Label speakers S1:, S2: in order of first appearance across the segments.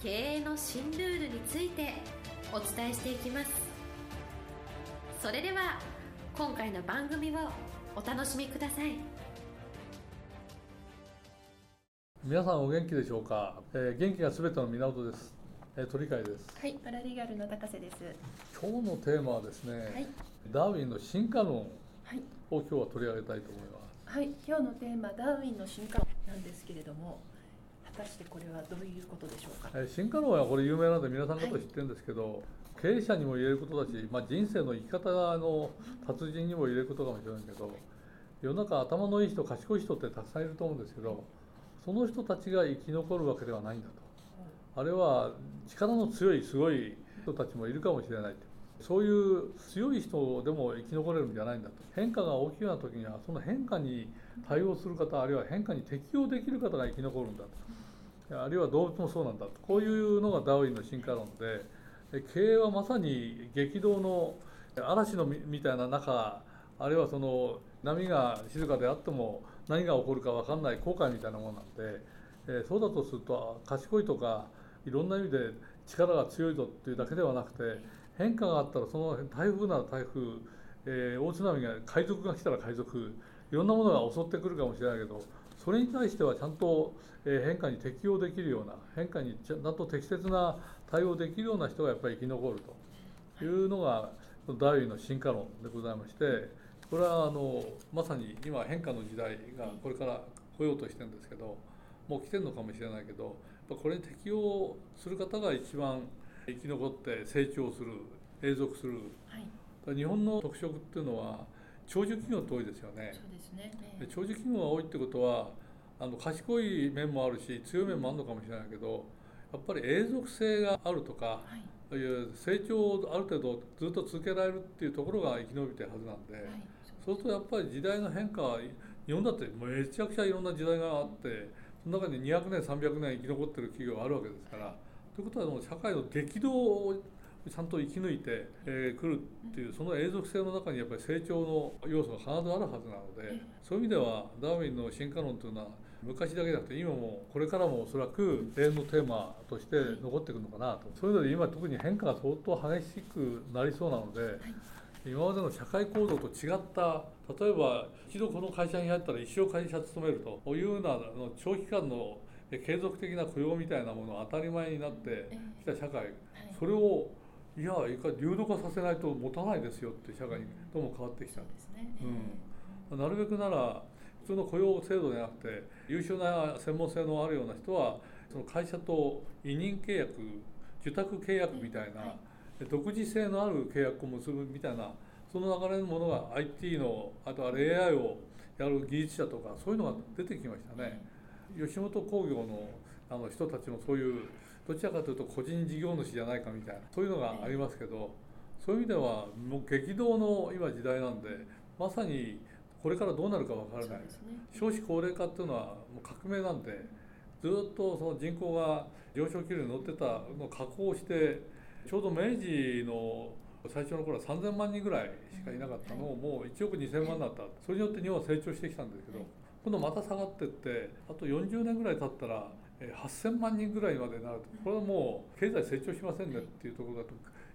S1: 経営の新ルールについてお伝えしていきます。それでは今回の番組をお楽しみください。
S2: 皆さんお元気でしょうか、えー、元気がすべての源です、えー、鳥飼です。
S3: はいパラリーガルの高瀬です。
S2: 今日のテーマはですね、はい、ダーウィンの進化論を今日は取り上げたいと思います。
S3: はい今日のテーマダーウィンの進化論なんですけれども果たしてこれはどういうことでしょうか、
S2: え、進化論はこれ有名なんで皆さん方知ってるんですけど、はい、経営者にも言えることだし、まあ、人生の生き方の達人にも言えることかもしれないけど世の中頭のいい人賢い人ってたくさんいると思うんですけどその人たちが生き残るわけではないんだと。あれは力の強いすごい人たちもいるかもしれないと。そういう強い人でも生き残れるんじゃないんだと。変化が大きいような時にはその変化に対応する方あるいは変化に適応できる方が生き残るんだと。あるいは動物もそうなんだと。こういうのがダーウィンの進化論で経営はまさに激動の嵐のみたいな中あるいはその波が静かであっても何が起こるか分かんない後悔みたいなものなんで、えー、そうだとすると賢いとかいろんな意味で力が強いぞっていうだけではなくて変化があったらその台風なら台風、えー、大津波が海賊が来たら海賊いろんなものが襲ってくるかもしれないけどそれに対してはちゃんと変化に適応できるような変化にちゃんと適切な対応できるような人がやっぱり生き残ると。いうのがダーウィンの進化論でございましてこれはあのまさに今変化の時代がこれから来ようとしてるんですけどもう来てるのかもしれないけどこれに適応する方が一番生き残って成長する永続する、はい、日本の特色っていうのは長寿企業って多いですよね。
S3: ね、
S2: 長寿企業が多いってことはあの賢い面もあるし強い面もあるのかもしれないけどやっぱり永続性があるとか、はい、いう成長をある程度ずっと続けられるっていうところが生き延びてるはずなんで、はい、そうするとやっぱり時代の変化は日本だってめちゃくちゃいろんな時代があってその中に200年300年生き残ってる企業があるわけですから。ということはもう社会の激動をちゃんと生き抜いてく、えー、るっていうその永続性の中にやっぱり成長の要素が必ずあるはずなのでそういう意味ではダーウィンの進化論というのは昔だけじゃなくて今もこれからもおそらく永遠のテーマとして残っていくのかなと。そういうので今特に変化が相当激しくなりそうなので。今までの社会構造と違った例えば一度この会社に入ったら一生会社勤めるというような長期間の継続的な雇用みたいなものが当たり前になってきた社会、それをいや流動化させないと持たないですよって社会にどうも変わってきた。んです、ね。うん、なるべくなら普通の雇用制度じゃなくて優秀な専門性のあるような人はその会社と委任契約受託契約みたいな、独自性のある契約を結ぶみたいなその流れのものが IT のあとは AI をやる技術者とかそういうのが出てきましたね。吉本興業のあの人たちもそういうどちらかというと個人事業主じゃないかみたいなそういうのがありますけどそういう意味ではもう激動の今時代なんでまさにこれからどうなるか分からない、ね、少子高齢化っていうのはもう革命なんでずっとその人口が上昇気流に乗ってたのを加工してちょうど明治の最初の頃は3000万人ぐらいしかいなかったのをもう1億2000万になった。それによって日本は成長してきたんですけど今度また下がってってあと40年ぐらい経ったら8000万人ぐらいまでになるとこれはもう経済成長しませんねっていうところだと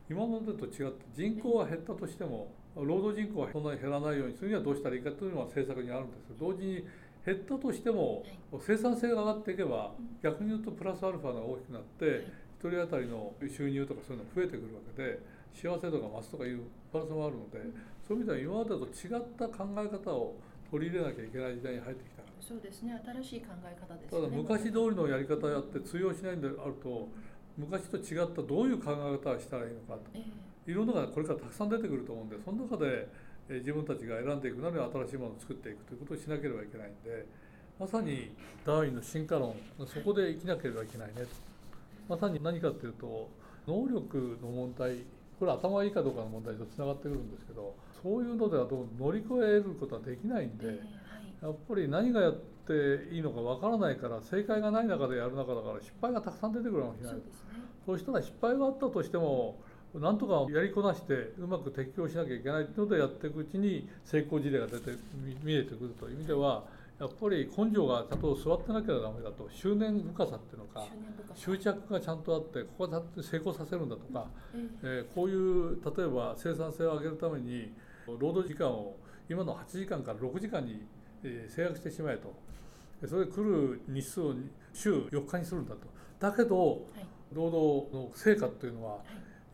S2: 今までと違って人口は減ったとしても労働人口はそんなに減らないようにするにはどうしたらいいかというのは政策にあるんですけど同時に減ったとしても生産性が上がっていけば逆に言うとプラスアルファが大きくなって1人当たりの収入とかそういうのが増えてくるわけで幸せ度が増すとかいうプラスもあるのでそういう意味では今までと違った考え方を取り入れなきゃいけない時代に入ってきた
S3: そうですね。新しい考え方です、
S2: ね、ただ昔通りのやり方やって通用しないんであると昔と違ったどういう考え方をしたらいいのかと、えー、いろんなのがこれからたくさん出てくると思うんでその中で自分たちが選んでいくなり新しいものを作っていくということをしなければいけないんでまさにダーウィンの進化論そこで生きなければいけないねと。まさに何かっていうと能力の問題これ頭がいいかどうかの問題とつながってくるんですけどそういうのではどう乗り越えることはできないんで、やっぱり何がやっていいのかわからないから正解がない中でやる中だから失敗がたくさん出てくるかもしれない。そうしたら失敗があったとしてもなんとかやりこなしてうまく適応しなきゃいけないっていうのでやっていくうちに成功事例が出て見えてくるという意味ではやっぱり根性がちゃんと座ってなきゃダメだと執念深さっていうのか執着がちゃんとあってここは成功させるんだとか、えー、こういう例えば生産性を上げるために労働時間を今の8時間から6時間に制約してしまえと。それで来る日数を週4日にするんだと。だけど、労働の成果っていうのは、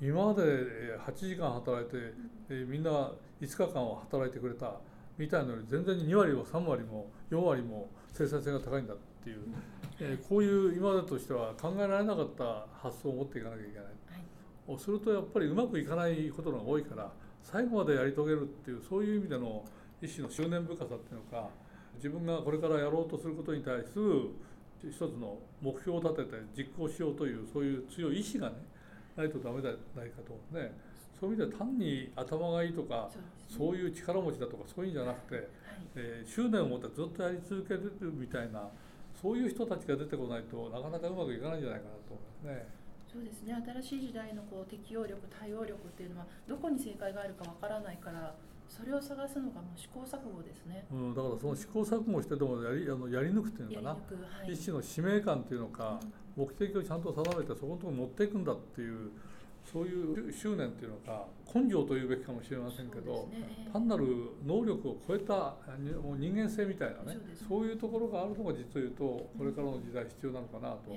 S2: 今まで8時間働いて、みんな5日間は働いてくれたみたいなのより全然2割も3割も4割も生産性が高いんだっていう、えー、こういう今までとしては考えられなかった発想を持っていかなきゃいけない、はい、するとやっぱりうまくいかないことが多いから最後までやり遂げるっていうそういう意味での一種の執念深さっていうのか自分がこれからやろうとすることに対する一つの目標を立てて実行しようというそういう強い意志がねないとダメじゃないかとねそういう意味では単に頭がいいとかそう,、いう力持ちだとかそういうんじゃなくて、はい、えー、執念を持ってずっとやり続けるみたいなそういう人たちが出てこないとなかなかうまくいかないんじゃないかなと思いますね。
S3: そうですね。新しい時代のこう適応力対応力っていうのはどこに正解があるかわからないからそれを探すのがもう試行錯誤ですね、
S2: うん、だからその試行錯誤してでもやりあのやり抜くっていうのかな、はい、一種の使命感っていうのか、うん、目的をちゃんと定めてそこのところに持っていくんだっていうそういう執念っていうのか根性というべきかもしれませんけど、ね、単なる能力を超えたもう人間性みたいなねそういうところがあるのが実を言うとこれからの時代必要なのかなと。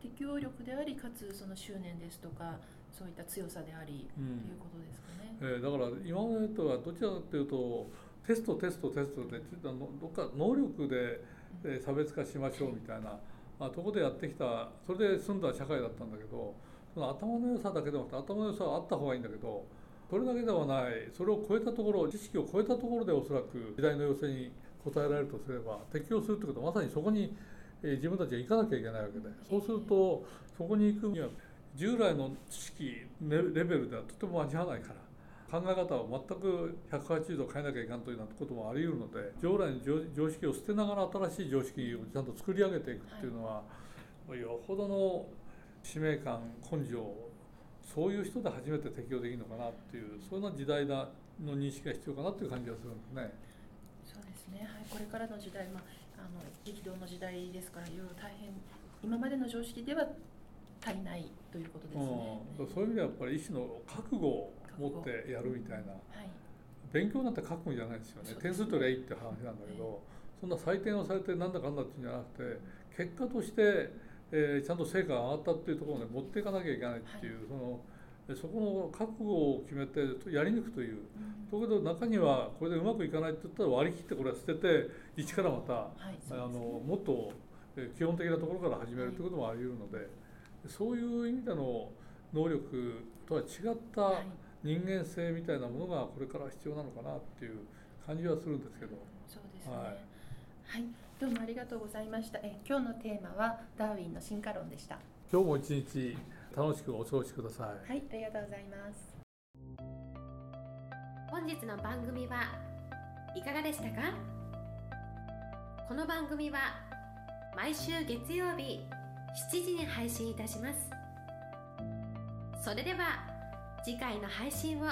S3: 適応力でありかつその執念ですとかそういった強さであり、うん、ということですかね。
S2: えー、だから今までとはどちらかというとテストテストテストでどっか能力で、え差別化しましょうみたいな、まあ、とこでやってきたそれで済んだ社会だったんだけどその頭の良さだけでも頭の良さはあった方がいいんだけどそれだけではないそれを超えたところ知識を超えたところでおそらく時代の要請に応えられるとすれば適応するということはまさにそこに自分たちが行かなきゃいけないわけでそうするとそこに行くには従来の知識レベルではとても間に合わないから。考え方を全く180度変えなきゃいけないというようなこともあり得るので従来の常識を捨てながら新しい常識をちゃんと作り上げていくっていうのは、はい、よほどの使命感根性そういう人で初めて適用できるのかなっていうそんな時代だの認識が必要かなという感じがするんですね。
S3: そうですね、はい、これからの時代、まあ、あの激動の時代ですからいろいろ大変今までの常識では足りないということですね。
S2: うん、そういう意味ではやっぱり一種の覚悟を持ってやるみたいな、はい、勉強なんて覚悟じゃないですよね。点数取りゃいいって話なんだけど、そんな採点をされてなんだかんだっていうんじゃなくて結果としてえー、ちゃんと成果が上がったっていうところに持っていかなきゃいけないっていう、はい、そのそこの覚悟を決めてやり抜くという、うん、だけど中にはこれでうまくいかないって言ったら割り切ってこれは捨てて一からまた、はい、あのもっと基本的なところから始めるということもあり得るので、はい、そういう意味での能力とは違った人間性みたいなものがこれから必要なのかなっていう感じはするんですけど。
S3: そうですね、はいどうもありがとうございました。え今日のテーマはダーウィンの進化論でした。
S2: 今日も一日楽しくお過ごしくださ
S3: い。はいありがとうございます。
S1: 本日の番組はいかがでしたか？この番組は毎週月曜日7時に配信いたします。それでは次回の配信を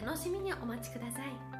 S1: 楽しみにお待ちください。